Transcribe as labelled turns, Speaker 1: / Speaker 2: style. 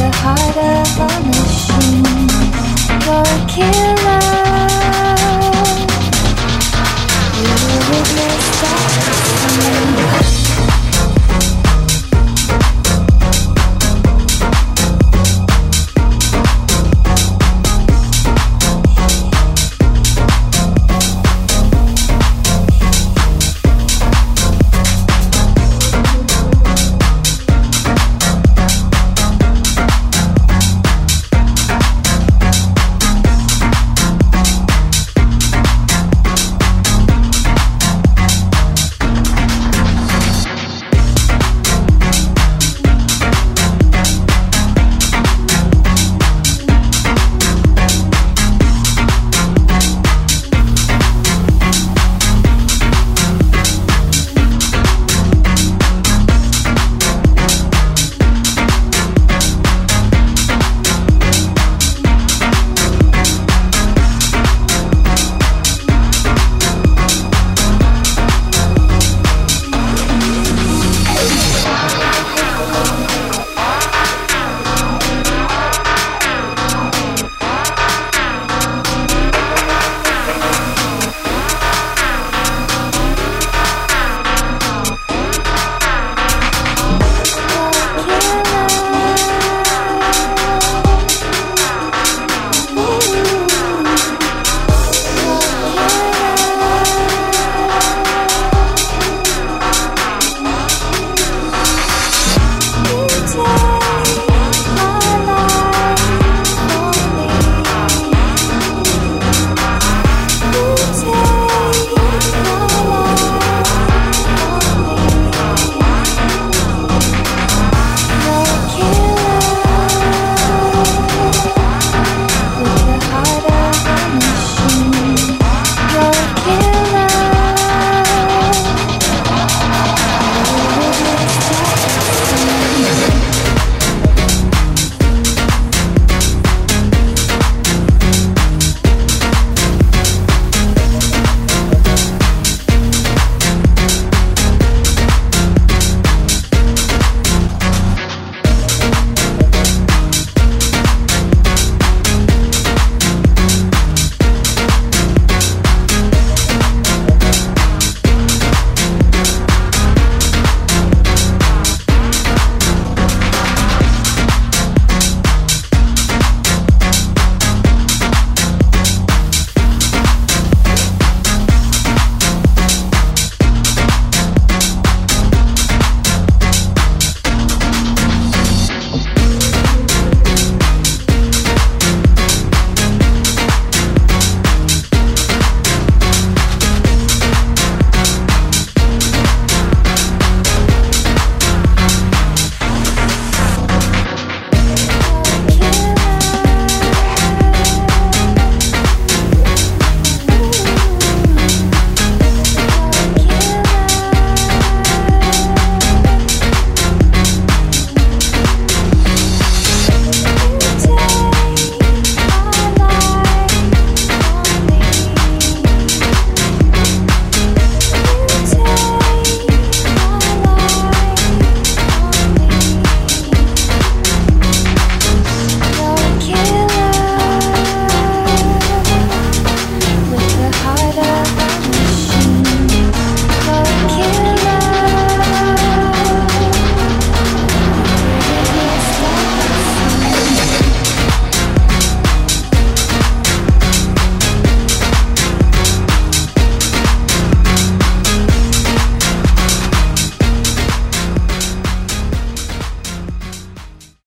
Speaker 1: The heart of a machine. You're killer.